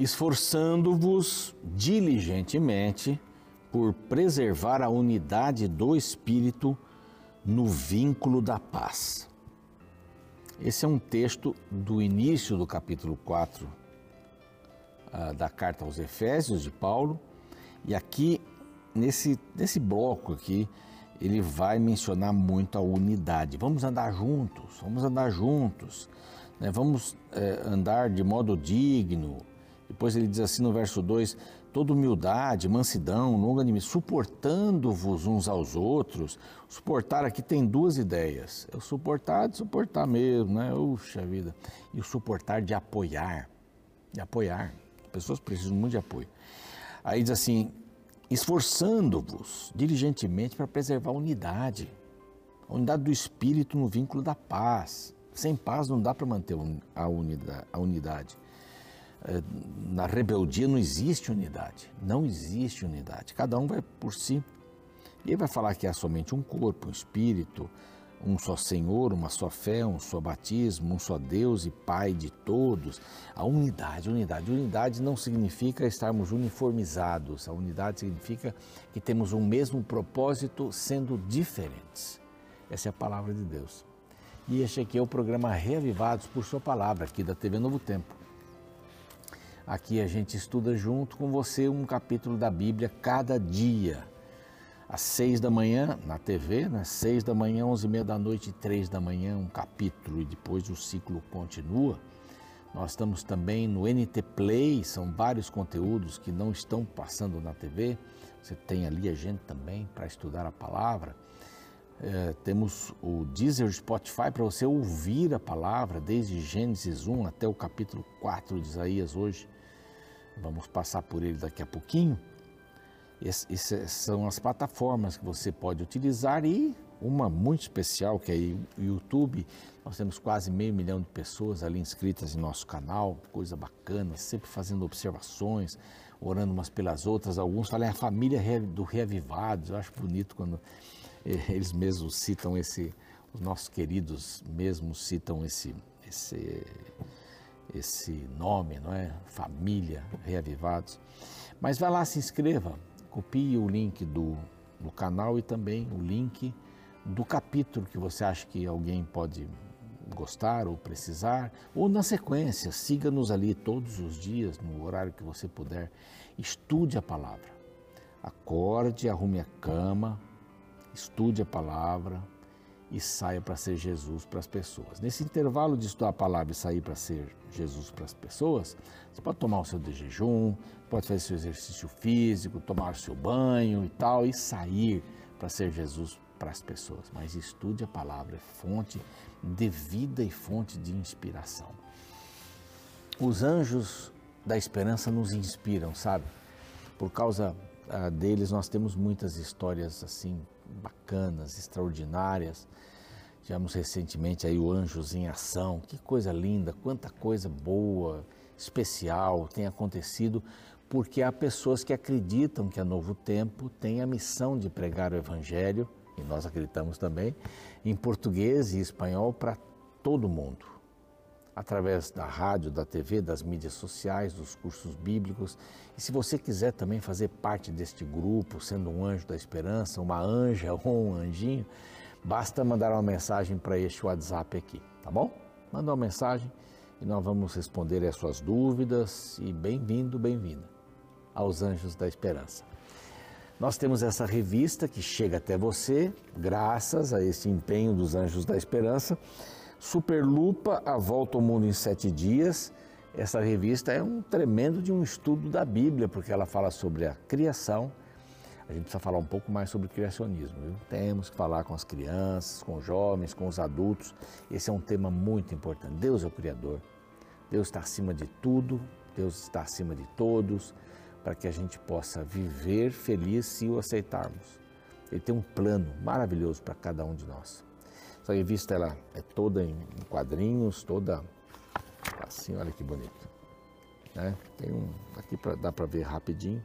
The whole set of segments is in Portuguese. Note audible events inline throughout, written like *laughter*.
esforçando-vos diligentemente por preservar a unidade do Espírito no vínculo da paz. Esse é um texto do início do capítulo 4 uh, ah, da carta aos Efésios de Paulo, e aqui nesse, nesse bloco aqui ele vai mencionar muito a unidade. Vamos andar juntos, vamos andar juntos, né? vamos é, andar de modo digno. Depois ele diz assim no verso 2: toda humildade, mansidão, longanimidade, suportando-vos uns aos outros. Suportar aqui tem duas ideias: é o suportar de suportar mesmo, né? Puxa vida. E o suportar de apoiar, de apoiar. As pessoas precisam muito de apoio. Aí diz assim: esforçando-vos diligentemente para preservar a unidade, a unidade do espírito no vínculo da paz. Sem paz não dá para manter a unidade. É, na rebeldia não existe unidade, não existe unidade. Cada um vai por si. E ele vai falar que há somente um corpo, um espírito, um só Senhor, uma só fé, um só batismo, um só Deus e Pai de todos. A unidade, unidade. Unidade não significa estarmos uniformizados. A unidade significa que temos um mesmo propósito sendo diferentes. Essa é a palavra de Deus. E este aqui é o programa Reavivados por Sua Palavra, aqui da TV Novo Tempo. Aqui a gente estuda junto com você um capítulo da Bíblia cada dia às seis da manhã na TV, né? seis da manhã, onze e meia da noite três da manhã um capítulo e depois o ciclo continua. Nós estamos também no NT Play, são vários conteúdos que não estão passando na TV. Você tem ali a gente também para estudar a palavra. É, temos o Deezer Spotify para você ouvir a palavra desde Gênesis 1 até o capítulo 4 de Isaías hoje. Vamos passar por ele daqui a pouquinho. Essas são as plataformas que você pode utilizar e uma muito especial que é o YouTube. Nós temos quase meio milhão de pessoas ali inscritas em nosso canal, coisa bacana, sempre fazendo observações, orando umas pelas outras. Alguns falam é a família do Reavivados. Eu acho bonito quando eh, eles mesmos citam esse, os nossos queridos mesmos citam esse, esse, esse nome, não é? Família Reavivados. Mas vai lá, se inscreva Copie o link do, do canal e também o link do capítulo que você acha que alguém pode gostar ou precisar, ou na sequência, siga-nos ali todos os dias, no horário que você puder. Estude a palavra. Acorde, arrume a cama, estude a palavra, e saia para ser Jesus para as pessoas. Nesse intervalo de estudar a palavra e sair para ser Jesus para as pessoas, você pode tomar o seu de jejum, pode fazer seu exercício físico, tomar o seu banho e tal, e sair para ser Jesus para as pessoas. Mas estude a palavra, é fonte de vida e fonte de inspiração. Os anjos da esperança nos inspiram, sabe? Por causa ah, deles, nós temos muitas histórias assim bacanas, extraordinárias. Tivemos recentemente aí o Anjos em Ação, que coisa linda, quanta coisa boa, especial tem acontecido, porque há pessoas que acreditam que a Novo Tempo tem a missão de pregar o Evangelho, e nós acreditamos também, em português e espanhol para todo mundo através da rádio, da TV, das mídias sociais, dos cursos bíblicos. E se você quiser também fazer parte deste grupo, sendo um anjo da esperança, uma anja *laughs* ou um anjinho, basta mandar uma mensagem para este WhatsApp aqui, tá bom? Manda uma mensagem e nós vamos responder as suas dúvidas e bem-vindo, bem-vinda aos Anjos da Esperança. Nós temos essa revista que chega até você graças a esse empenho dos Anjos da Esperança Superlupa, A Volta ao Mundo em Sete Dias. Essa revista é um tremendo de um estudo da Bíblia, porque ela fala sobre a criação. A gente precisa falar um pouco mais sobre criacionismo. Viu? Temos que falar com as crianças, com os jovens, com os adultos. Esse é um tema muito importante. Deus é o Criador. Deus está acima de tudo. Deus está acima de todos, para que a gente possa viver feliz se o aceitarmos. Ele tem um plano maravilhoso para cada um de nós. Essa revista ela é toda em quadrinhos, toda assim, olha que bonito. Né? Tem um, aqui pra, dá para ver rapidinho.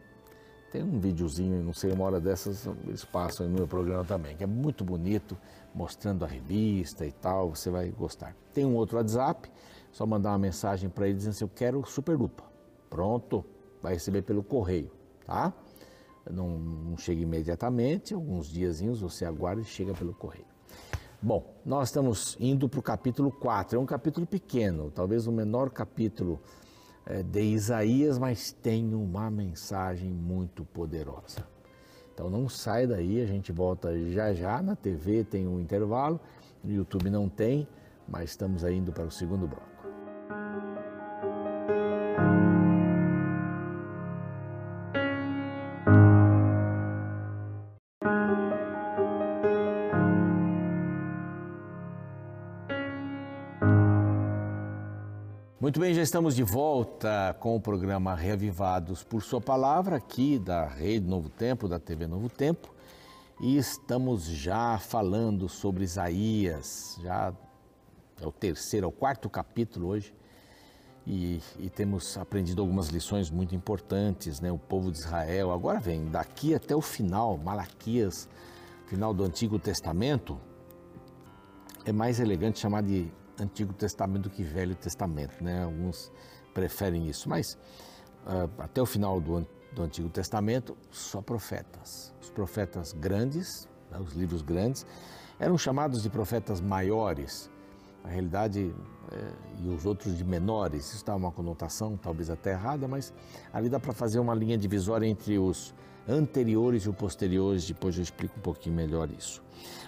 Tem um videozinho, não sei, uma hora dessas eles passam no meu programa também, que é muito bonito, mostrando a revista e tal, você vai gostar. Tem um outro WhatsApp, só mandar uma mensagem para ele dizendo assim, eu quero Super Lupa. pronto, vai receber pelo correio, tá? Não, não chega imediatamente, alguns diazinhos você aguarda e chega pelo correio. Bom, nós estamos indo para o capítulo 4. É um capítulo pequeno, talvez o menor capítulo é, de Isaías, mas tem uma mensagem muito poderosa. Então não sai daí, a gente volta já já. Na TV tem um intervalo, no YouTube não tem, mas estamos indo para o segundo bloco. Muito bem, já estamos de volta com o programa Reavivados por Sua Palavra, aqui da Rede Novo Tempo, da TV Novo Tempo, e estamos já falando sobre Isaías, já é o terceiro, é o quarto capítulo hoje, e, e, temos aprendido algumas lições muito importantes, né? O povo de Israel, agora vem, daqui até o final, Malaquias, final do Antigo Testamento, é mais elegante chamar de Antigo Testamento do que Velho Testamento, né? Alguns preferem isso, mas uh, até o final do, do, Antigo Testamento, só profetas. Os profetas grandes, né, os livros grandes, eram chamados de profetas maiores. Na realidade, é, e os outros de menores, isso dá uma conotação talvez até errada, mas ali dá para fazer uma linha divisória entre os anteriores e os posteriores, depois eu explico um pouquinho melhor isso.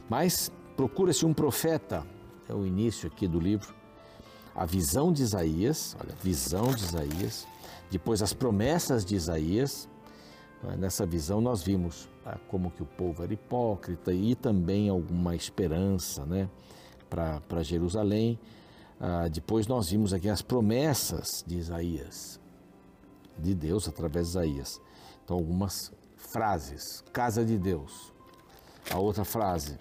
Mas procura-se um profeta é o início aqui do livro, a visão de Isaías, olha, visão de Isaías, depois as promessas de Isaías. Nessa visão nós vimos ah, como que o povo era hipócrita e também alguma esperança né, para Jerusalém. Ah, depois nós vimos aqui as promessas de Isaías, de Deus através de Isaías. Então algumas frases, casa de Deus. A outra frase,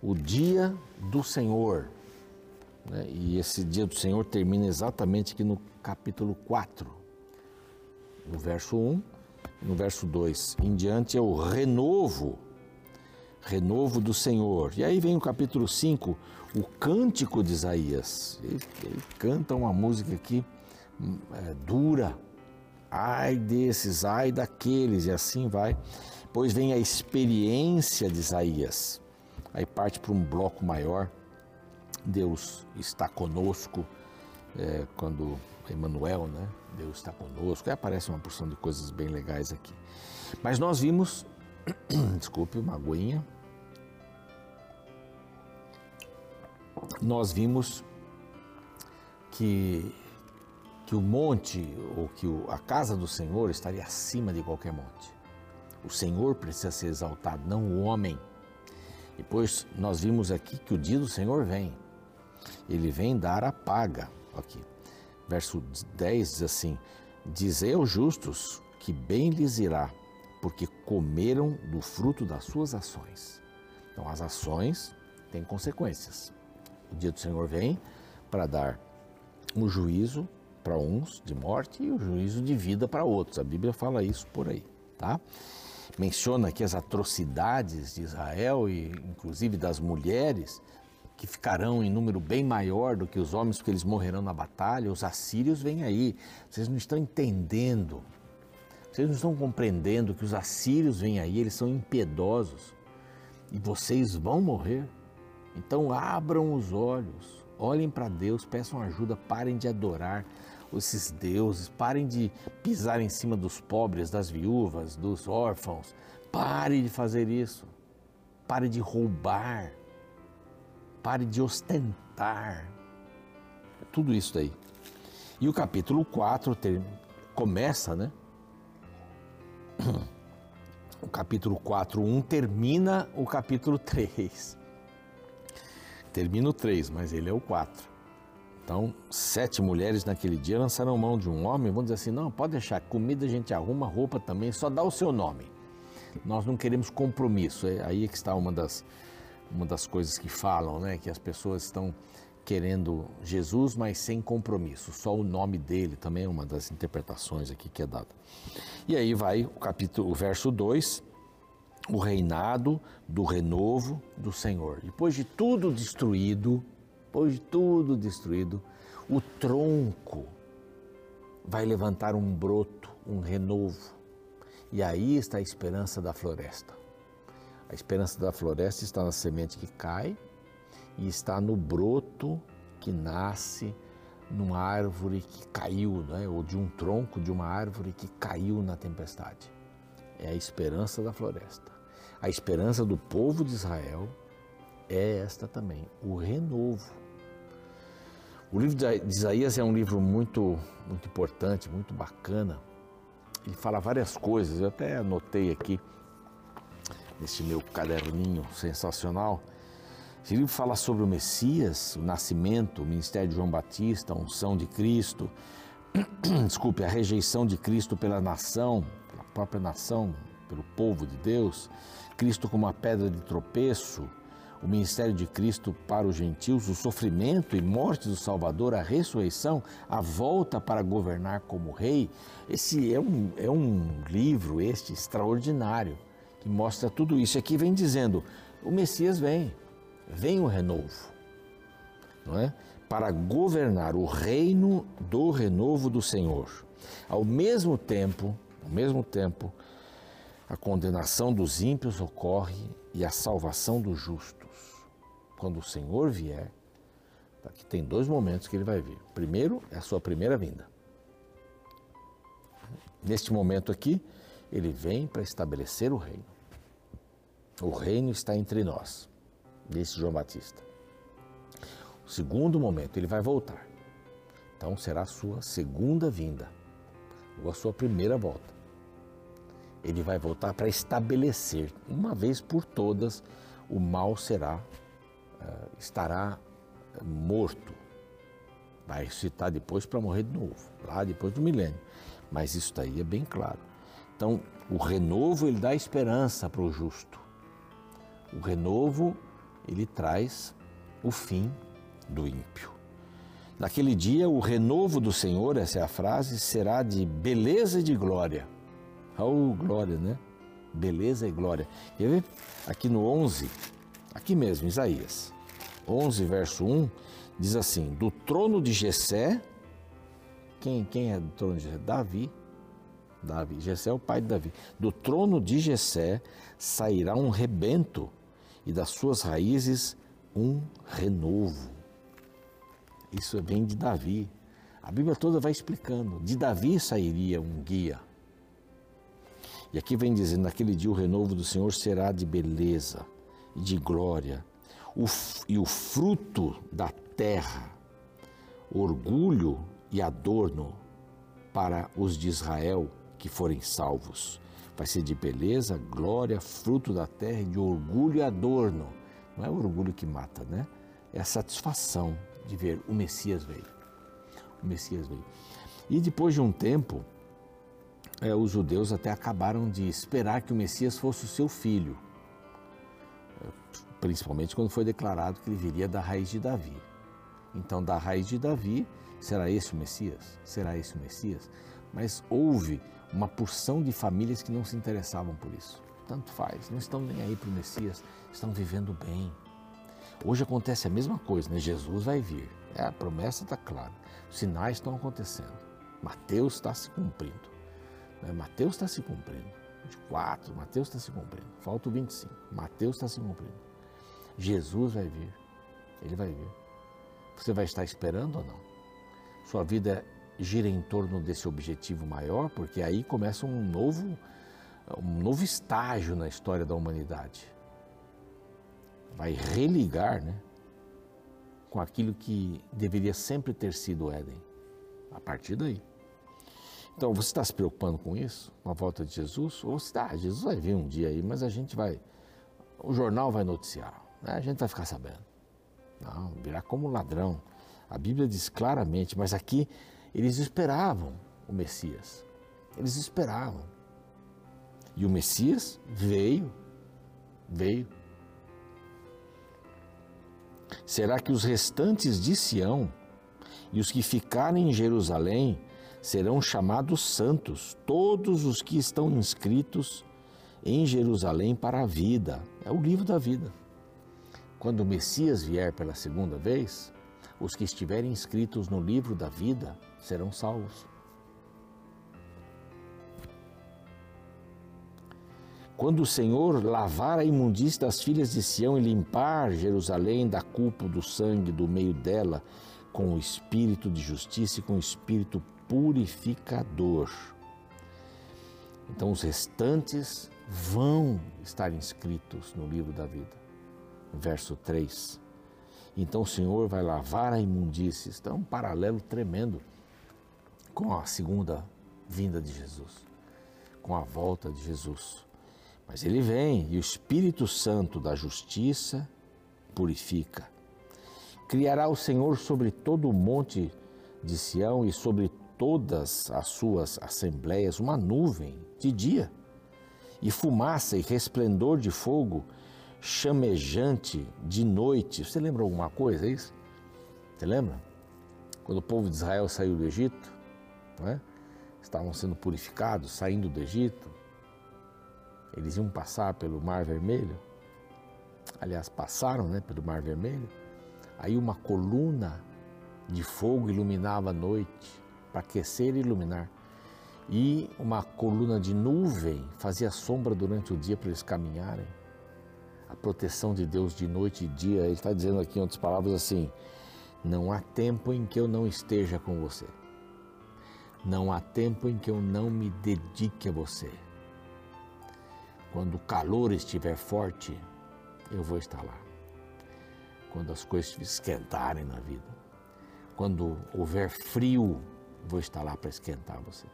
o dia do Senhor. Né? E esse dia do Senhor termina exatamente aqui no capítulo 4, no verso 1 no verso 2 em diante é o renovo, renovo do Senhor. E aí vem o capítulo 5, o cântico de Isaías. Ele, ele canta uma música aqui é, dura, ai desses, ai daqueles, e assim vai. Depois vem a experiência de Isaías. Aí parte para um bloco maior Deus está conosco, é, quando Emmanuel, né? Deus está conosco. Aí aparece uma porção de coisas bem legais aqui. Mas nós vimos, *clears throat* desculpe, uma aguinha. Nós vimos que, que o monte, ou que o, a casa do Senhor estaria acima de qualquer monte. O Senhor precisa ser exaltado, não o homem. Depois nós vimos aqui que o dia do Senhor vem ele vem dar a paga. Aqui. Verso 10 diz assim: Dizei aos justos que bem lhes irá, porque comeram do fruto das suas ações. Então, as ações têm consequências. O dia do Senhor vem para dar um juízo para uns de morte e o um juízo de vida para outros. A Bíblia fala isso por aí, tá? Menciona aqui as atrocidades de Israel e inclusive das mulheres que ficarão em número bem maior do que os homens, porque eles morrerão na batalha. Os assírios vêm aí. Vocês não estão entendendo. Vocês não estão compreendendo que os assírios vêm aí, eles são impiedosos. E vocês vão morrer. Então abram os olhos, olhem para Deus, peçam ajuda, parem de adorar esses deuses, parem de pisar em cima dos pobres, das viúvas, dos órfãos. Pare de fazer isso. Pare de roubar. Pare de ostentar. Tudo isso daí. E o capítulo 4 ter, começa, né? *clears throat* O capítulo 4, 1 termina o capítulo 3. Termina o 3, mas ele é o 4. Então, sete mulheres naquele dia lançaram mão de um homem, vão dizer assim: não, pode deixar, comida a gente arruma, roupa também, só dá o seu nome. Nós não queremos compromisso. É aí é que está uma das uma das coisas que falam, né, que as pessoas estão querendo Jesus, mas sem compromisso. Só o nome dele também é uma das interpretações aqui que é dada. E aí vai o capítulo, o verso 2, o reinado do renovo do Senhor. Depois de tudo destruído, depois de tudo destruído, o tronco vai levantar um broto, um renovo. E aí está a esperança da floresta. A esperança da floresta está na semente que cai e está no broto que nasce numa árvore que caiu, né? ou de um tronco de uma árvore que caiu na tempestade. É a esperança da floresta. A esperança do povo de Israel é esta também, o renovo. O livro de Isaías é um livro muito, muito importante, muito bacana. Ele fala várias coisas, eu até anotei aqui nesse meu caderninho sensacional. Livro fala sobre o Messias, o nascimento, o ministério de João Batista, a unção de Cristo, *clears throat* desculpe, a rejeição de Cristo pela nação, pela própria nação, pelo povo de Deus, Cristo como uma pedra de tropeço, o ministério de Cristo para os gentios, o sofrimento e morte do Salvador, a ressurreição, a volta para governar como rei. Esse é um, é um livro, este, extraordinário, mostra tudo isso. Aqui vem dizendo, o Messias vem, vem o renovo, não é? Para governar o reino do renovo do Senhor. Ao mesmo tempo, ao mesmo tempo, a condenação dos ímpios ocorre e a salvação dos justos. Quando o Senhor vier, aqui tem dois momentos que ele vai vir. Primeiro é a sua primeira vinda. Neste momento aqui, ele vem para estabelecer o reino. O reino está entre nós desse João Batista. O segundo momento, ele vai voltar. Então será a sua segunda vinda, ou a sua primeira volta. Ele vai voltar para estabelecer, uma vez por todas, o mal será, uh, estará morto. Vai ressuscitar depois para morrer de novo, lá depois do milênio. Mas isso daí é bem claro. Então, o renovo ele dá esperança para o justo. O renovo ele traz o fim do ímpio. Naquele dia, o renovo do Senhor, essa é a frase, será de beleza e de glória. Oh, glória, né? Beleza e glória. Quer ver? Aqui no 11, aqui mesmo, Isaías, 11, verso 1, diz assim: Do trono de Jessé, quem, quem é do trono de Jessé? Davi. Davi. Jessé é o pai de Davi. Do trono de Jessé sairá um rebento e das suas raízes um renovo. Isso vem de Davi. A Bíblia toda vai explicando. De Davi sairia um guia. E aqui vem dizendo: naquele dia o renovo do Senhor será de beleza e de glória, o, e o fruto da terra, orgulho e adorno para os de Israel que forem salvos vai ser de beleza, glória, fruto da terra e de orgulho e adorno. Não é o orgulho que mata, né? É a satisfação de ver o Messias veio. O Messias veio. E depois de um tempo, é, os judeus até acabaram de esperar que o Messias fosse o seu filho, principalmente quando foi declarado que ele viria da raiz de Davi. Então, da raiz de Davi, será esse o Messias? Será esse o Messias? Mas houve uma porção de famílias que não se interessavam por isso. Tanto faz, não estão nem aí para o Messias, estão vivendo bem. Hoje acontece a mesma coisa, né? Jesus vai vir. É, a promessa está clara. Os sinais estão acontecendo. Mateus está se cumprindo. Né? Mateus está se cumprindo. 24, Mateus está se cumprindo. Falta o 25. Mateus está se cumprindo. Jesus vai vir. Ele vai vir. Você vai estar esperando ou não? Sua vida gira em torno desse objetivo maior, porque aí começa um novo, um novo estágio na história da humanidade. Vai religar né, com aquilo que deveria sempre ter sido o Éden, a partir daí. Então, você está se preocupando com isso, com a volta de Jesus? Ou você está, ah, Jesus vai vir um dia aí, mas a gente vai, o jornal vai noticiar, né? a gente vai ficar sabendo. Não, virá como ladrão. A Bíblia diz claramente, mas aqui eles esperavam o Messias. Eles esperavam. E o Messias veio, veio. Será que os restantes de Sião e os que ficarem em Jerusalém serão chamados santos, todos os que estão inscritos em Jerusalém para a vida? É o livro da vida. Quando o Messias vier pela segunda vez, os que estiverem inscritos no livro da vida serão salvos. Quando o Senhor lavar a imundície das filhas de Sião e limpar Jerusalém da culpa do sangue do meio dela, com o espírito de justiça e com o espírito purificador. Então, os restantes vão estar inscritos no livro da vida. Verso 3. Então o Senhor vai lavar a imundície. Está é um paralelo tremendo com a segunda vinda de Jesus, com a volta de Jesus. Mas ele vem e o Espírito Santo da justiça purifica. Criará o Senhor sobre todo o monte de Sião e sobre todas as suas assembleias uma nuvem de dia, e fumaça e resplendor de fogo chamejante de noite. Você lembra alguma coisa é isso? Você lembra? Quando o povo de Israel saiu do Egito, não é? estavam sendo purificados, saindo do Egito, eles iam passar pelo Mar Vermelho. Aliás, passaram né, pelo Mar Vermelho. Aí uma coluna de fogo iluminava a noite, para aquecer e iluminar. E uma coluna de nuvem fazia sombra durante o dia para eles caminharem a proteção de Deus de noite e dia. Ele está dizendo aqui em outras palavras assim: não há tempo em que eu não esteja com você. Não há tempo em que eu não me dedique a você. Quando o calor estiver forte, eu vou estar lá. Quando as coisas esquentarem na vida, quando houver frio, vou estar lá para esquentar você.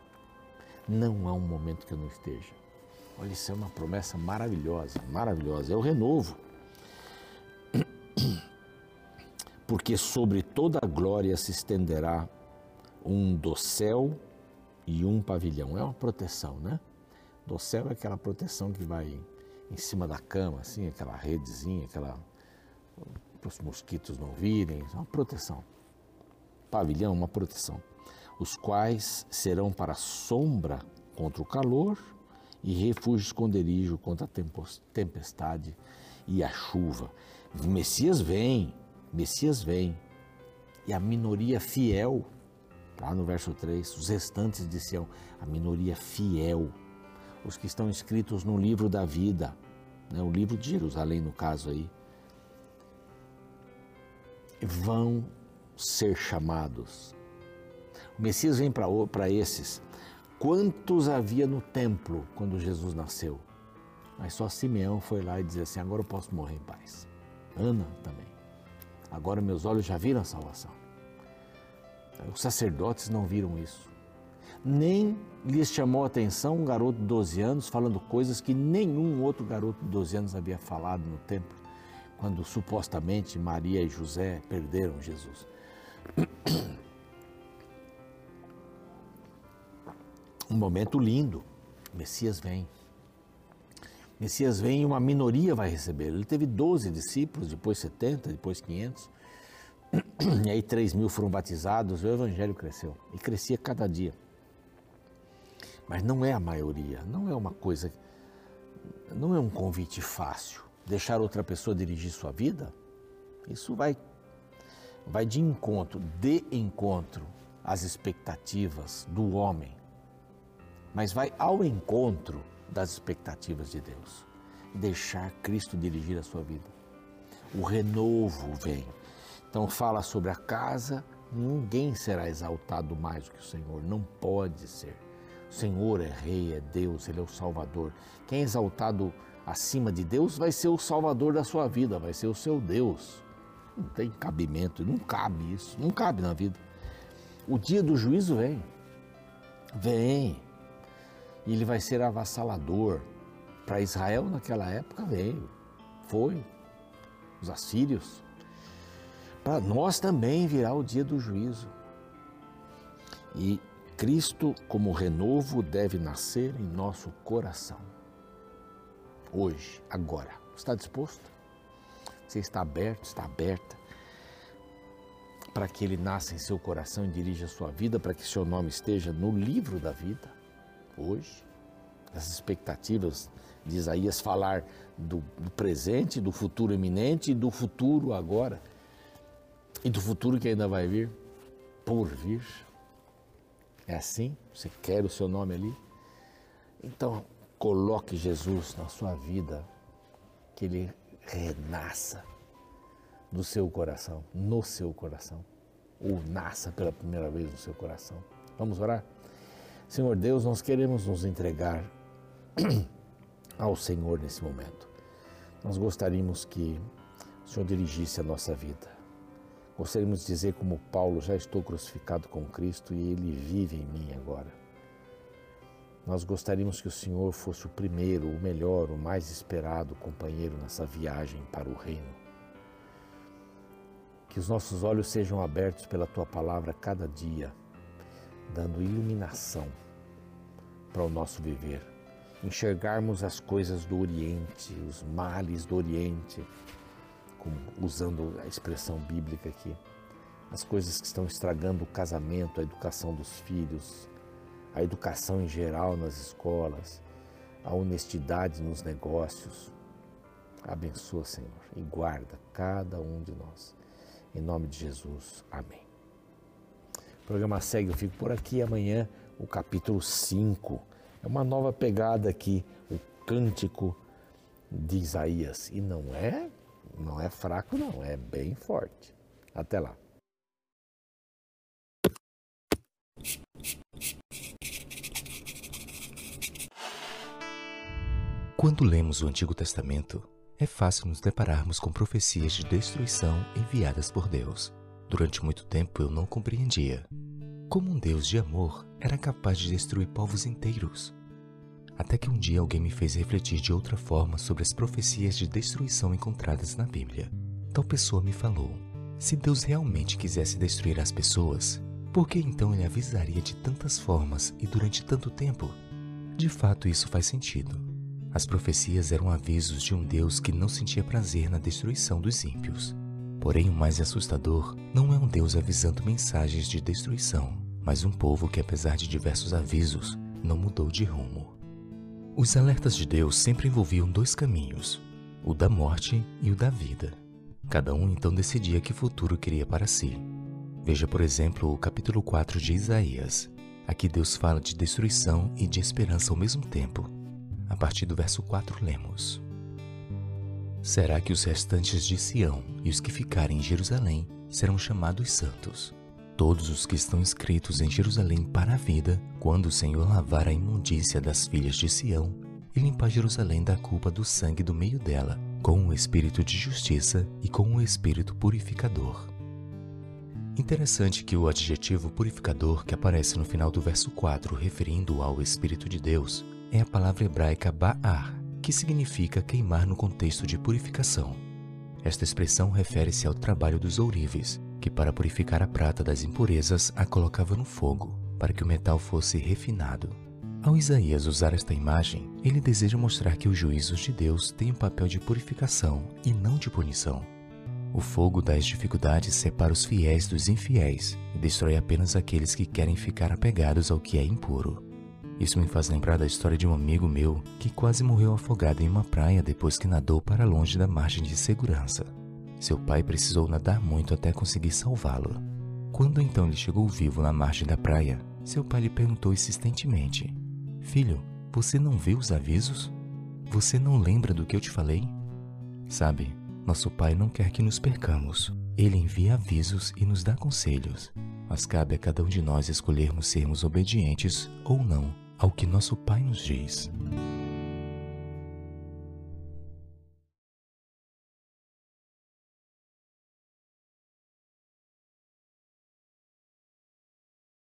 Não há um momento que eu não esteja. Olha, isso é uma promessa maravilhosa, maravilhosa. O renovo. *clears throat* Porque sobre toda a glória se estenderá um dossel e um pavilhão. É uma proteção, né? Dossel é aquela proteção que vai em cima da cama, assim, aquela redezinha, aquela para os mosquitos não virem, é uma proteção. Pavilhão, uma proteção. Os quais serão para sombra contra o calor e refúgio esconderijo contra a tempestade e a chuva. O Messias vem, Messias vem. E a minoria fiel, lá no verso 3, os restantes de Sião, a minoria fiel, os que estão escritos no livro da vida, né, o livro de Jerusalém, no caso aí, vão ser chamados. O Messias vem para esses Quantos havia no templo quando Jesus nasceu? Mas só Simeão foi lá e disse assim: agora eu posso morrer em paz. Ana também. Agora meus olhos já viram a salvação. Os sacerdotes não viram isso. Nem lhes chamou a atenção um garoto de 12 anos falando coisas que nenhum outro garoto de 12 anos havia falado no templo, quando supostamente Maria e José perderam Jesus. um momento lindo. Messias vem. Messias vem e uma minoria vai receber. Ele teve 12 discípulos, depois 70, depois 500. *clears throat* E aí 3 mil foram batizados, o evangelho cresceu. E crescia cada dia. Mas não é a maioria, não é uma coisa, não é um convite fácil. Deixar outra pessoa dirigir sua vida, isso vai, vai de encontro, de encontro às expectativas do homem mas vai ao encontro das expectativas de Deus. Deixar Cristo dirigir a sua vida. O renovo vem. Então fala sobre a casa, ninguém será exaltado mais do que o Senhor, não pode ser. O Senhor é rei, é Deus, ele é o Salvador. Quem é exaltado acima de Deus vai ser o Salvador da sua vida, vai ser o seu Deus. Não tem cabimento, não cabe isso, não cabe na vida. O dia do juízo vem. Vem e ele vai ser avassalador. Para Israel naquela época veio, foi, os assírios. Para nós também virá o dia do juízo. E Cristo, como renovo, deve nascer em nosso coração. Hoje, agora. Está disposto? Você está aberto, está aberta para que ele nasça em seu coração e dirija a sua vida, para que seu nome esteja no livro da vida? hoje, as expectativas de Isaías falar do, do presente, do futuro iminente e do futuro agora e do futuro que ainda vai vir, por vir. É assim? Você quer o seu nome ali? Então, coloque Jesus na sua vida, que ele renasça do seu coração, no seu coração, ou nasça pela primeira vez no seu coração. Vamos orar? Senhor Deus, nós queremos nos entregar *clears throat* ao Senhor nesse momento. Nós gostaríamos que o Senhor dirigisse a nossa vida. Gostaríamos de dizer, como Paulo, já estou crucificado com Cristo e Ele vive em mim agora. Nós gostaríamos que o Senhor fosse o primeiro, o melhor, o mais esperado companheiro nessa viagem para o Reino. Que os nossos olhos sejam abertos pela Tua palavra cada dia, dando iluminação para o nosso viver. Enxergarmos as coisas do Oriente, os males do Oriente, como, usando a expressão bíblica aqui, as coisas que estão estragando o casamento, a educação dos filhos, a educação em geral nas escolas, a honestidade nos negócios. Abençoa, Senhor, e guarda cada um de nós. Em nome de Jesus. Amém. O programa segue, eu fico por aqui. Amanhã, o capítulo 5. É uma nova pegada aqui, o cântico de Isaías. E não é, não é fraco, não, é bem forte. Até lá. Quando lemos o Antigo Testamento, é fácil nos depararmos com profecias de destruição enviadas por Deus. Durante muito tempo eu não compreendia como um Deus de amor era capaz de destruir povos inteiros. Até que um dia alguém me fez refletir de outra forma sobre as profecias de destruição encontradas na Bíblia. Tal pessoa me falou: se Deus realmente quisesse destruir as pessoas, por que então ele avisaria de tantas formas e durante tanto tempo? De fato, isso faz sentido. As profecias eram avisos de um Deus que não sentia prazer na destruição dos ímpios. Porém, o mais assustador não é um Deus avisando mensagens de destruição, mas um povo que, apesar de diversos avisos, não mudou de rumo. Os alertas de Deus sempre envolviam dois caminhos, o da morte e o da vida. Cada um então decidia que futuro queria para si. Veja, por exemplo, o capítulo 4 de Isaías. Aqui Deus fala de destruição e de esperança ao mesmo tempo, a partir do verso 4, lemos: Será que os restantes de Sião e os que ficarem em Jerusalém serão chamados santos? Todos os que estão inscritos em Jerusalém para a vida, quando o Senhor lavar a imundícia das filhas de Sião e limpar Jerusalém da culpa do sangue do meio dela, com o espírito de justiça e com o espírito purificador. Interessante que o adjetivo purificador que aparece no final do verso 4, referindo ao Espírito de Deus, é a palavra hebraica ba'ar, que significa queimar no contexto de purificação. Esta expressão refere-se ao trabalho dos ourives, que para purificar a prata das impurezas a colocava no fogo, para que o metal fosse refinado. Ao Isaías usar esta imagem, ele deseja mostrar que os juízos de Deus têm o um papel de purificação e não de punição. O fogo das dificuldades separa os fiéis dos infiéis e destrói apenas aqueles que querem ficar apegados ao que é impuro. Isso me faz lembrar da história de um amigo meu que quase morreu afogado em uma praia depois que nadou para longe da margem de segurança. Seu pai precisou nadar muito até conseguir salvá-lo. Quando então ele chegou vivo na margem da praia, seu pai lhe perguntou insistentemente: Filho, você não viu os avisos? Você não lembra do que eu te falei? Sabe, nosso pai não quer que nos percamos. Ele envia avisos e nos dá conselhos, mas cabe a cada um de nós escolhermos sermos obedientes ou não ao que nosso Pai nos diz.